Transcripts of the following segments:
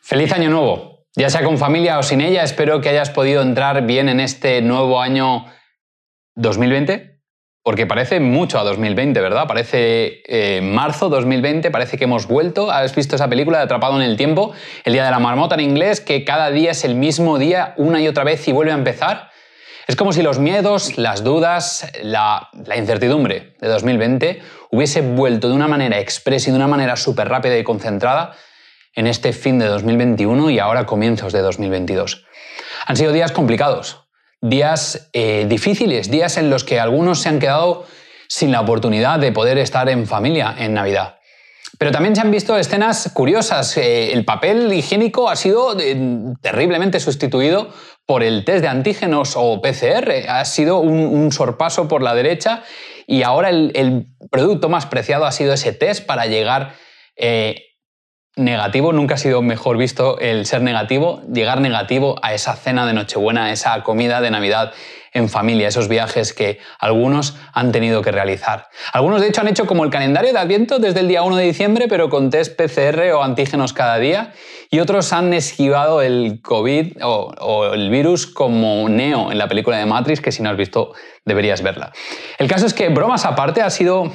Feliz año nuevo. Ya sea con familia o sin ella, espero que hayas podido entrar bien en este nuevo año 2020, porque parece mucho a 2020, ¿verdad? Parece eh, marzo 2020, parece que hemos vuelto. ¿Has visto esa película de Atrapado en el Tiempo? El Día de la Marmota en inglés, que cada día es el mismo día una y otra vez y vuelve a empezar. Es como si los miedos, las dudas, la, la incertidumbre de 2020 hubiese vuelto de una manera expresa y de una manera súper rápida y concentrada en este fin de 2021 y ahora comienzos de 2022. Han sido días complicados, días eh, difíciles, días en los que algunos se han quedado sin la oportunidad de poder estar en familia en Navidad. Pero también se han visto escenas curiosas. Eh, el papel higiénico ha sido eh, terriblemente sustituido por el test de antígenos o PCR. Ha sido un, sorpaso por la derecha y ahora el, producto más preciado ha sido ese test para llegar negativo, nunca ha sido mejor visto el ser negativo, llegar negativo a esa cena de Nochebuena, a esa comida de Navidad en familia, esos viajes que algunos han tenido que realizar. Algunos de hecho han hecho como el calendario de Adviento desde el día 1 de diciembre, pero con test PCR o antígenos cada día, y otros han esquivado el COVID o, el virus como Neo en la película de Matrix, que si no has visto deberías verla. El caso es que, bromas aparte, ha sido,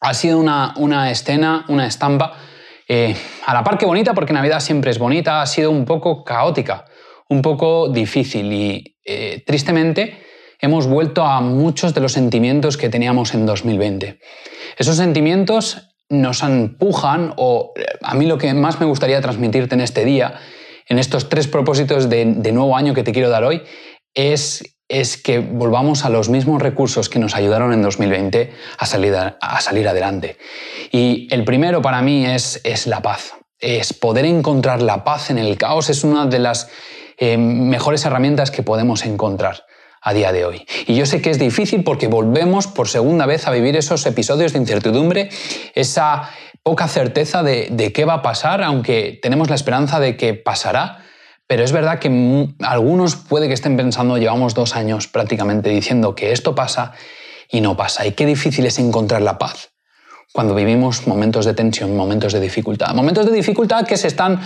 ha sido una, una escena, una estampa eh, a la par que bonita, porque Navidad siempre es bonita, ha sido un poco caótica, un poco difícil y eh, tristemente hemos vuelto a muchos de los sentimientos que teníamos en 2020. Esos sentimientos nos empujan, o a mí lo que más me gustaría transmitirte en este día, en estos tres propósitos de nuevo año que te quiero dar hoy, es es que volvamos a los mismos recursos que nos ayudaron en 2020 a salir, a, salir adelante. Y el primero para mí es, es, la paz. Es poder encontrar la paz en el caos. Es una de las eh, mejores herramientas que podemos encontrar a día de hoy. Y yo sé que es difícil porque volvemos por segunda vez a vivir esos episodios de incertidumbre, esa poca certeza de, de qué va a pasar, aunque tenemos la esperanza de que pasará pero es verdad que algunos puede que estén pensando, llevamos dos años prácticamente diciendo que esto pasa y no pasa. Y qué difícil es encontrar la paz cuando vivimos momentos de tensión, momentos de dificultad. Momentos de dificultad que se están,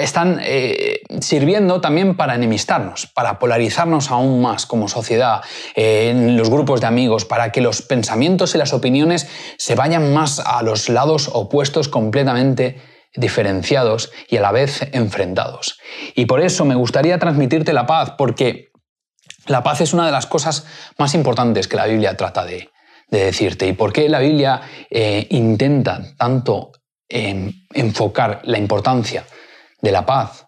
están eh, sirviendo también para enemistarnos, para polarizarnos aún más como sociedad, eh, en los grupos de amigos, para que los pensamientos y las opiniones se vayan más a los lados opuestos completamente diferenciados y a la vez enfrentados. Y por eso me gustaría transmitirte la paz, porque la paz es una de las cosas más importantes que la Biblia trata de, decirte. ¿Y por qué la Biblia eh, intenta tanto enfocar la importancia de la paz?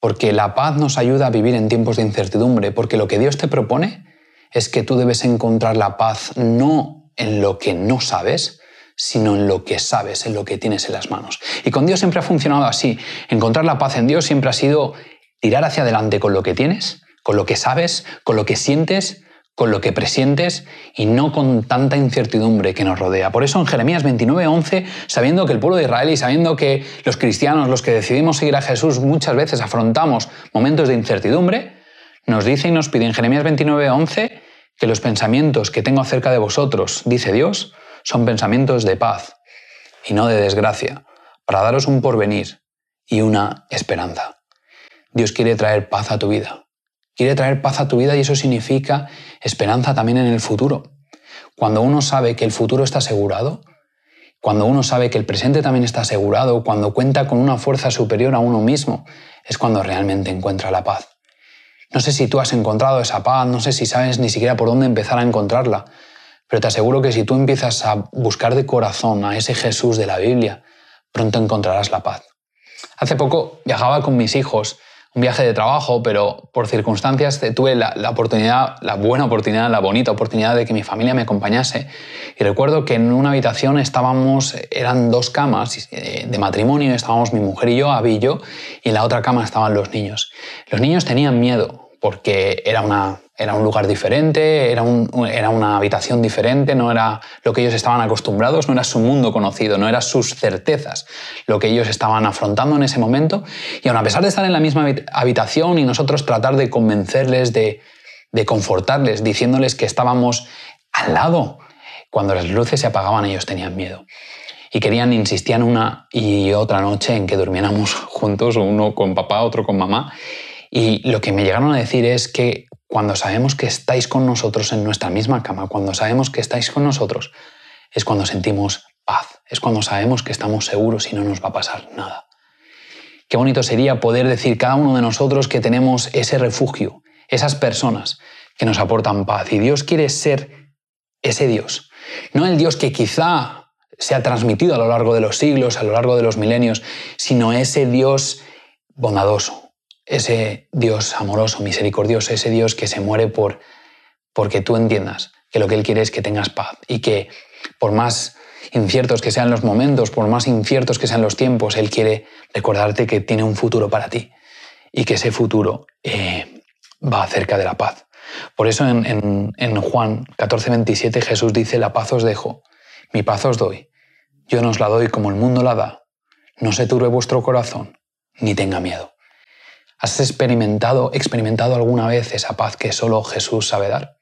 Porque la paz nos ayuda a vivir en tiempos de incertidumbre, porque lo que Dios te propone es que tú debes encontrar la paz no en lo que no sabes, sino en lo que sabes, en lo que tienes en las manos. Y con Dios siempre ha funcionado así. Encontrar la paz en Dios siempre ha sido tirar hacia adelante con lo que tienes, con lo que sabes, con lo que sientes, con lo que presientes y no con tanta incertidumbre que nos rodea. Por eso en Jeremías 29:11, sabiendo que el pueblo de Israel y sabiendo que los cristianos, los que decidimos seguir a Jesús, muchas veces afrontamos momentos de incertidumbre, nos dice y nos pide en Jeremías 29:11 que los pensamientos que tengo acerca de vosotros, dice Dios, son pensamientos de paz y no de desgracia, para daros un porvenir y una esperanza. Dios quiere traer paz a tu vida. Quiere traer paz a tu vida y eso significa esperanza también en el futuro. Cuando uno sabe que el futuro está asegurado, cuando uno sabe que el presente también está asegurado, cuando cuenta con una fuerza superior a uno mismo, es cuando realmente encuentra la paz. No sé si tú has encontrado esa paz, no sé si sabes ni siquiera por dónde empezar a encontrarla, pero te aseguro que si tú empiezas a buscar de corazón a ese Jesús de la Biblia, pronto encontrarás la paz. Hace poco viajaba con mis hijos, un viaje de trabajo, pero por circunstancias tuve la, oportunidad, la buena oportunidad, la bonita oportunidad de que mi familia me acompañase. Y recuerdo que en una habitación estábamos, eran dos camas eh, de matrimonio, estábamos mi mujer y yo, Abby y yo, y en la otra cama estaban los niños. Los niños tenían miedo porque era una era un lugar diferente, era, era, una habitación diferente, no era lo que ellos estaban acostumbrados, no era su mundo conocido, no eran sus certezas lo que ellos estaban afrontando en ese momento. Y aun a pesar de estar en la misma habitación y nosotros tratar de convencerles, de, de confortarles, diciéndoles que estábamos al lado, cuando las luces se apagaban ellos tenían miedo. y querían, insistían una y otra noche en que durmiéramos juntos, uno con papá, otro con mamá. Y lo que me llegaron a decir es que cuando sabemos que estáis con nosotros en nuestra misma cama, cuando sabemos que estáis con nosotros, es cuando sentimos paz, es cuando sabemos que estamos seguros y no nos va a pasar nada. Qué bonito sería poder decir cada uno de nosotros que tenemos ese refugio, esas personas que nos aportan paz. Y Dios quiere ser ese Dios, no el Dios que quizá se ha transmitido a lo largo de los siglos, a lo largo de los milenios, sino ese Dios bondadoso, ese Dios amoroso, misericordioso, ese Dios que se muere por porque tú entiendas que lo que Él quiere es que tengas paz y que por más inciertos que sean los momentos, por más inciertos que sean los tiempos, Él quiere recordarte que tiene un futuro para ti y que ese futuro eh, va acerca de la paz. Por eso en, en, en Juan 14, 27 Jesús dice, la paz os dejo, mi paz os doy. Yo no os la doy como el mundo la da. No se turbe vuestro corazón, ni tenga miedo. ¿Has experimentado, experimentado alguna vez esa paz que solo Jesús sabe dar?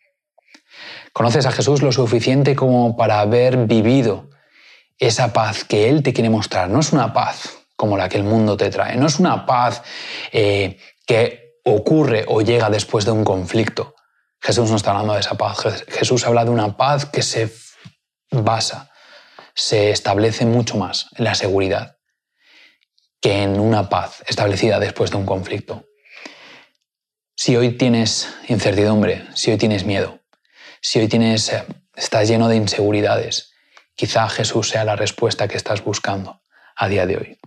¿Conoces a Jesús lo suficiente como para haber vivido esa paz que Él te quiere mostrar? No es una paz como la que el mundo te trae, no es una paz eh, que ocurre o llega después de un conflicto. Jesús no está hablando de esa paz, Jesús habla de una paz que se basa, se establece mucho más en la seguridad que en una paz establecida después de un conflicto. Si hoy tienes incertidumbre, si hoy tienes miedo, si hoy tienes, eh, estás lleno de inseguridades, quizá Jesús sea la respuesta que estás buscando a día de hoy.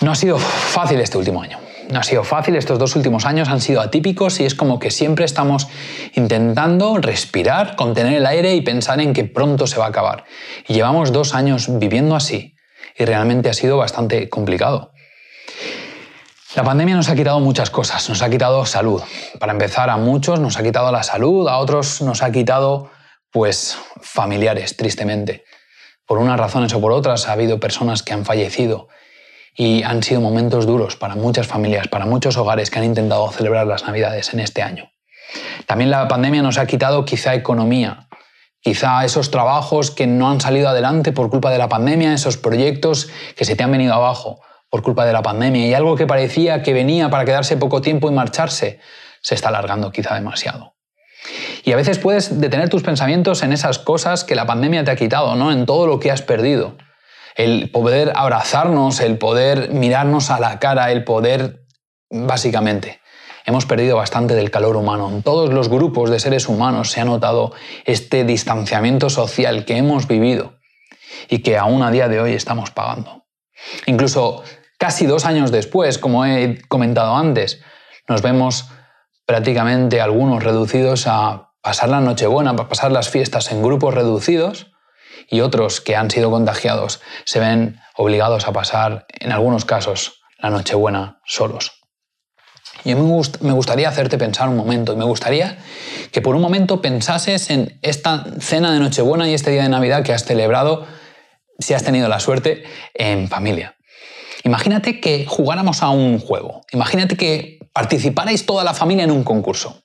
No ha sido fácil este último año. No ha sido fácil, estos dos últimos años han sido atípicos y es como que siempre estamos intentando respirar, contener el aire y pensar en que pronto se va a acabar. Y llevamos dos años viviendo así y realmente ha sido bastante complicado. La pandemia nos ha quitado muchas cosas, nos ha quitado salud. Para empezar, a muchos nos ha quitado la salud, a otros nos ha quitado, pues, familiares, tristemente. Por unas razones o por otras ha habido personas que han fallecido y han sido momentos duros para muchas familias, para muchos hogares que han intentado celebrar las Navidades en este año. También la pandemia nos ha quitado quizá economía, quizá esos trabajos que no han salido adelante por culpa de la pandemia, esos proyectos que se te han venido abajo por culpa de la pandemia y algo que parecía que venía para quedarse poco tiempo y marcharse, se está alargando quizá demasiado. Y a veces puedes detener tus pensamientos en esas cosas que la pandemia te ha quitado, ¿no? En todo lo que has perdido el poder abrazarnos, el poder mirarnos a la cara, el poder, básicamente, hemos perdido bastante del calor humano. En todos los grupos de seres humanos se ha notado este distanciamiento social que hemos vivido y que aún a día de hoy estamos pagando. Incluso casi dos años después, como he comentado antes, nos vemos prácticamente algunos reducidos a pasar la Nochebuena, a pasar las fiestas en grupos reducidos y otros que han sido contagiados se ven obligados a pasar, en algunos casos, la Nochebuena solos. Y me gustaría hacerte pensar un momento, y me gustaría que por un momento pensases en esta cena de Nochebuena y este día de Navidad que has celebrado, si has tenido la suerte, en familia. Imagínate que jugáramos a un juego, imagínate que participarais toda la familia en un concurso.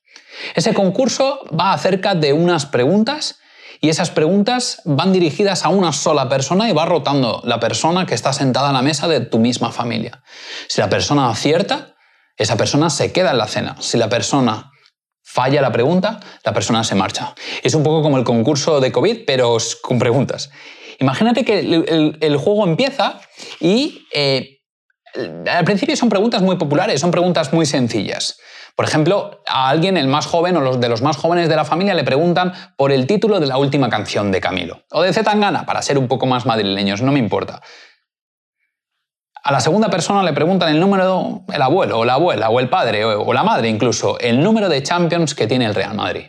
Ese concurso va acerca de unas preguntas y esas preguntas van dirigidas a una sola persona y va rotando la persona que está sentada en la mesa de tu misma familia. Si la persona acierta, esa persona se queda en la cena. Si la persona falla la pregunta, la persona se marcha. Es un poco como el concurso de COVID, pero con preguntas. Imagínate que el, juego empieza y eh, al principio son preguntas muy populares, son preguntas muy sencillas. Por ejemplo, a alguien, el más joven o los de los más jóvenes de la familia, le preguntan por el título de la última canción de Camilo. O de Zetangana, para ser un poco más madrileños, no me importa. A la segunda persona le preguntan el número, el abuelo o la abuela o el padre o, la madre incluso, el número de Champions que tiene el Real Madrid.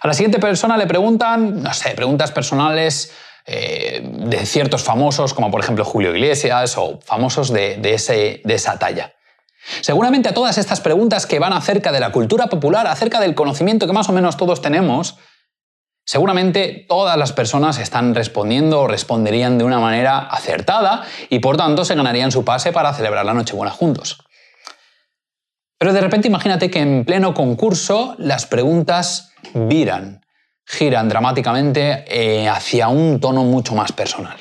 A la siguiente persona le preguntan, no sé, preguntas personales eh, de ciertos famosos, como por ejemplo Julio Iglesias o famosos de, ese, de esa talla. Seguramente a todas estas preguntas que van acerca de la cultura popular, acerca del conocimiento que más o menos todos tenemos, seguramente todas las personas están respondiendo o responderían de una manera acertada y por tanto se ganarían su pase para celebrar la Nochebuena juntos. Pero de repente imagínate que en pleno concurso las preguntas viran, giran dramáticamente eh, hacia un tono mucho más personal.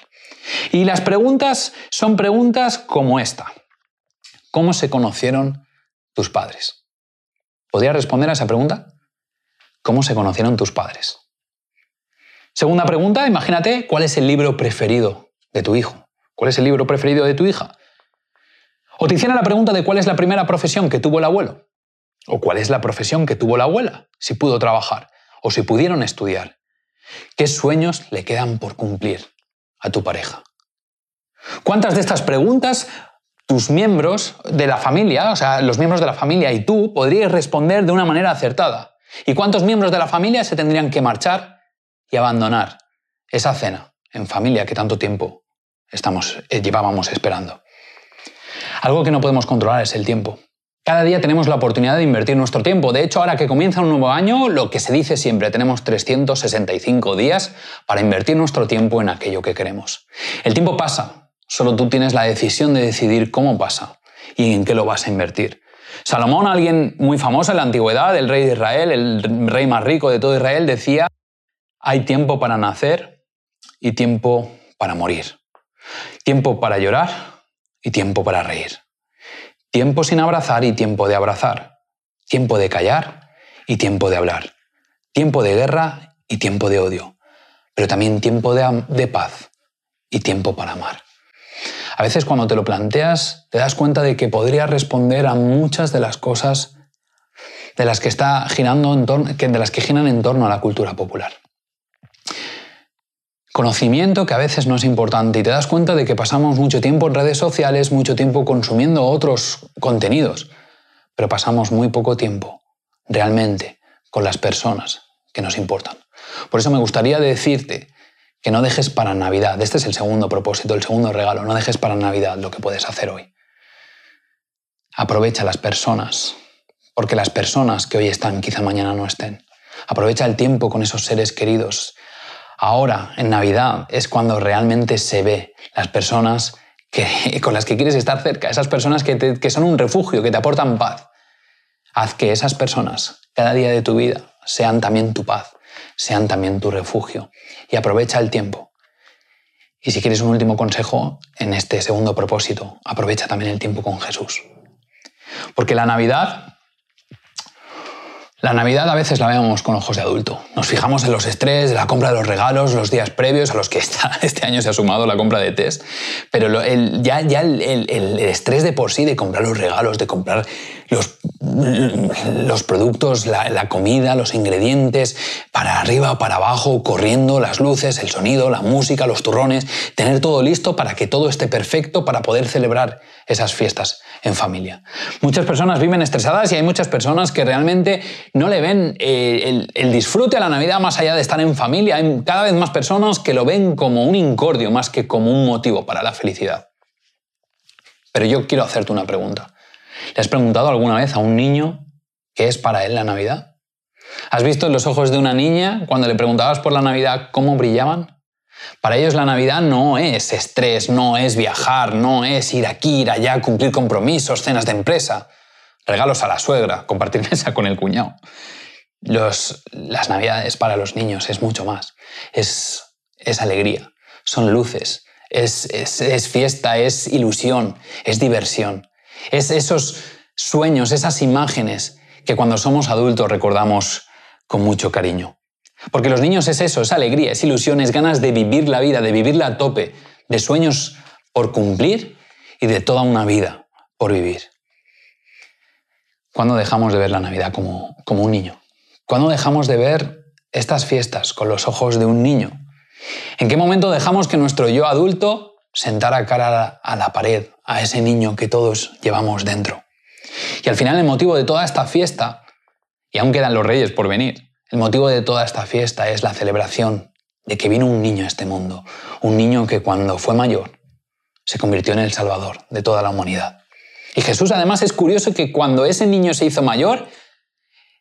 Y las preguntas son preguntas como esta. ¿Cómo se conocieron tus padres? ¿Podrías responder a esa pregunta? ¿Cómo se conocieron tus padres? Segunda pregunta, imagínate cuál es el libro preferido de tu hijo. ¿Cuál es el libro preferido de tu hija? O te hicieran la pregunta de cuál es la primera profesión que tuvo el abuelo. O cuál es la profesión que tuvo la abuela, si pudo trabajar o si pudieron estudiar. ¿Qué sueños le quedan por cumplir a tu pareja? ¿Cuántas de estas preguntas tus miembros de la familia, o sea, los miembros de la familia y tú, podríais responder de una manera acertada? ¿Y cuántos miembros de la familia se tendrían que marchar y abandonar esa cena en familia que tanto tiempo estamos, eh, llevábamos esperando? Algo que no podemos controlar es el tiempo. Cada día tenemos la oportunidad de invertir nuestro tiempo. De hecho, ahora que comienza un nuevo año, lo que se dice siempre, tenemos 365 días para invertir nuestro tiempo en aquello que queremos. El tiempo pasa, solo tú tienes la decisión de decidir cómo pasa y en qué lo vas a invertir. Salomón, alguien muy famoso en la antigüedad, el rey de Israel, el rey más rico de todo Israel, decía, hay tiempo para nacer y tiempo para morir. Tiempo para llorar y tiempo para reír. Tiempo sin abrazar y tiempo de abrazar. Tiempo de callar y tiempo de hablar. Tiempo de guerra y tiempo de odio. Pero también tiempo de, paz y tiempo para amar. A veces cuando te lo planteas te das cuenta de que podrías responder a muchas de las cosas de las que está girando en torno, de las que giran en torno a la cultura popular conocimiento que a veces no es importante y te das cuenta de que pasamos mucho tiempo en redes sociales, mucho tiempo consumiendo otros contenidos, pero pasamos muy poco tiempo realmente con las personas que nos importan. Por eso me gustaría decirte que no dejes para Navidad, este es el segundo propósito, el segundo regalo, no dejes para Navidad lo que puedes hacer hoy. Aprovecha las personas, porque las personas que hoy están quizá mañana no estén. Aprovecha el tiempo con esos seres queridos, Ahora, en Navidad, es cuando realmente se ve las personas con las que quieres estar cerca, esas personas que, que son un refugio, que te aportan paz. Haz que esas personas, cada día de tu vida, sean también tu paz, sean también tu refugio. Y aprovecha el tiempo. Y si quieres un último consejo en este segundo propósito, aprovecha también el tiempo con Jesús. Porque la Navidad la Navidad a veces la vemos con ojos de adulto. Nos fijamos en los estrés de la compra de los regalos, los días previos a los que este año se ha sumado la compra de test. Pero ya, ya el, estrés de por sí de comprar los regalos, de comprar los, los productos, la, la, comida, los ingredientes, para arriba, para abajo, corriendo, las luces, el sonido, la música, los turrones, tener todo listo para que todo esté perfecto para poder celebrar esas fiestas en familia. Muchas personas viven estresadas y hay muchas personas que realmente no le ven eh, el, disfrute a la Navidad más allá de estar en familia. Hay cada vez más personas que lo ven como un incordio más que como un motivo para la felicidad. Pero yo quiero hacerte una pregunta. ¿Le has preguntado alguna vez a un niño qué es para él la Navidad? ¿Has visto en los ojos de una niña cuando le preguntabas por la Navidad cómo brillaban? Para ellos la Navidad no es estrés, no es viajar, no es ir aquí, ir allá, cumplir compromisos, cenas de empresa, regalos a la suegra, compartir mesa con el cuñado. las Navidades para los niños es mucho más. Es, alegría, son luces, es, es fiesta, es ilusión, es diversión. Es esos sueños, esas imágenes que cuando somos adultos recordamos con mucho cariño. Porque los niños es eso, es alegría, es ilusión, es ganas de vivir la vida, de vivirla a tope, de sueños por cumplir y de toda una vida por vivir. ¿Cuándo dejamos de ver la Navidad como, como un niño? ¿Cuándo dejamos de ver estas fiestas con los ojos de un niño? ¿En qué momento dejamos que nuestro yo adulto sentara cara a la pared a ese niño que todos llevamos dentro? Y al final el motivo de toda esta fiesta, y aún quedan los reyes por venir, el motivo de toda esta fiesta es la celebración de que vino un niño a este mundo, un niño que cuando fue mayor se convirtió en el Salvador de toda la humanidad. Y Jesús además es curioso que cuando ese niño se hizo mayor,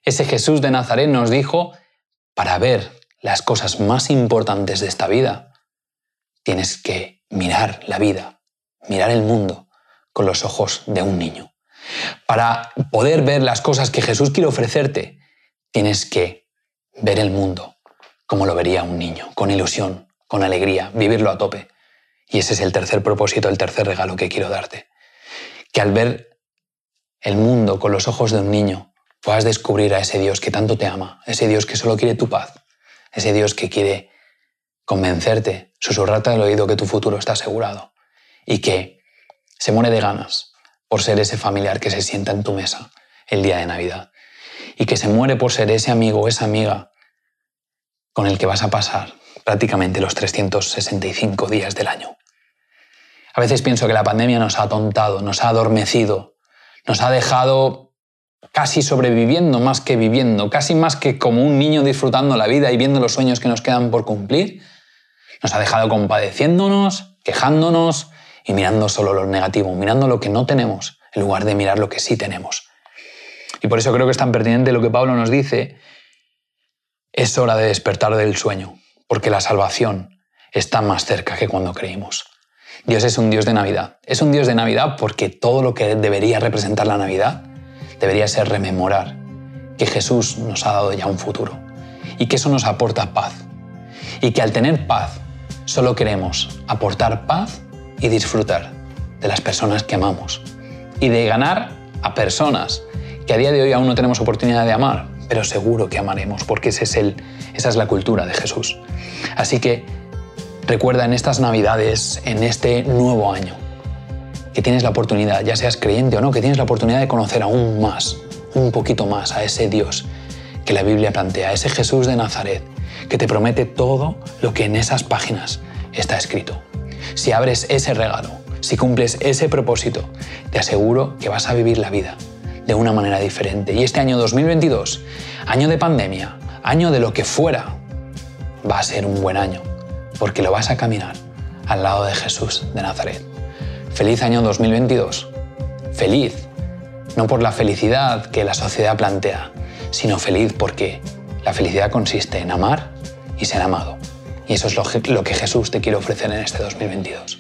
ese Jesús de Nazaret nos dijo, para ver las cosas más importantes de esta vida, tienes que mirar la vida, mirar el mundo con los ojos de un niño. Para poder ver las cosas que Jesús quiere ofrecerte, tienes que ver el mundo como lo vería un niño, con ilusión, con alegría, vivirlo a tope. Y ese es el tercer propósito, el tercer regalo que quiero darte. Que al ver el mundo con los ojos de un niño, puedas descubrir a ese Dios que tanto te ama, ese Dios que solo quiere tu paz, ese Dios que quiere convencerte, susurrarte al oído que tu futuro está asegurado y que se muere de ganas por ser ese familiar que se sienta en tu mesa el día de Navidad y que se muere por ser ese amigo o esa amiga con el que vas a pasar prácticamente los 365 días del año. A veces pienso que la pandemia nos ha atontado, nos ha adormecido, nos ha dejado casi sobreviviendo más que viviendo, casi más que como un niño disfrutando la vida y viendo los sueños que nos quedan por cumplir. Nos ha dejado compadeciéndonos, quejándonos y mirando solo lo negativo, mirando lo que no tenemos, en lugar de mirar lo que sí tenemos. Y por eso creo que es tan pertinente lo que Pablo nos dice. Es hora de despertar del sueño, porque la salvación está más cerca que cuando creímos. Dios es un Dios de Navidad. Es un Dios de Navidad porque todo lo que debería representar la Navidad debería ser rememorar que Jesús nos ha dado ya un futuro y que eso nos aporta paz. Y que al tener paz solo queremos aportar paz y disfrutar de las personas que amamos y de ganar a personas que a día de hoy aún no tenemos oportunidad de amar, pero seguro que amaremos, porque ese es el, esa es la cultura de Jesús. Así que recuerda en estas Navidades, en este nuevo año, que tienes la oportunidad, ya seas creyente o no, que tienes la oportunidad de conocer aún más, un poquito más a ese Dios que la Biblia plantea, a ese Jesús de Nazaret, que te promete todo lo que en esas páginas está escrito. Si abres ese regalo, si cumples ese propósito, te aseguro que vas a vivir la vida de una manera diferente. Y este año 2022, año de pandemia, año de lo que fuera, va a ser un buen año, porque lo vas a caminar al lado de Jesús de Nazaret. Feliz año 2022. Feliz, no por la felicidad que la sociedad plantea, sino feliz porque la felicidad consiste en amar y ser amado. Y eso es lo que Jesús te quiere ofrecer en este 2022.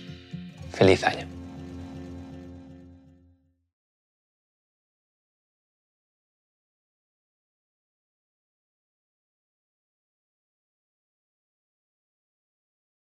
Feliz año.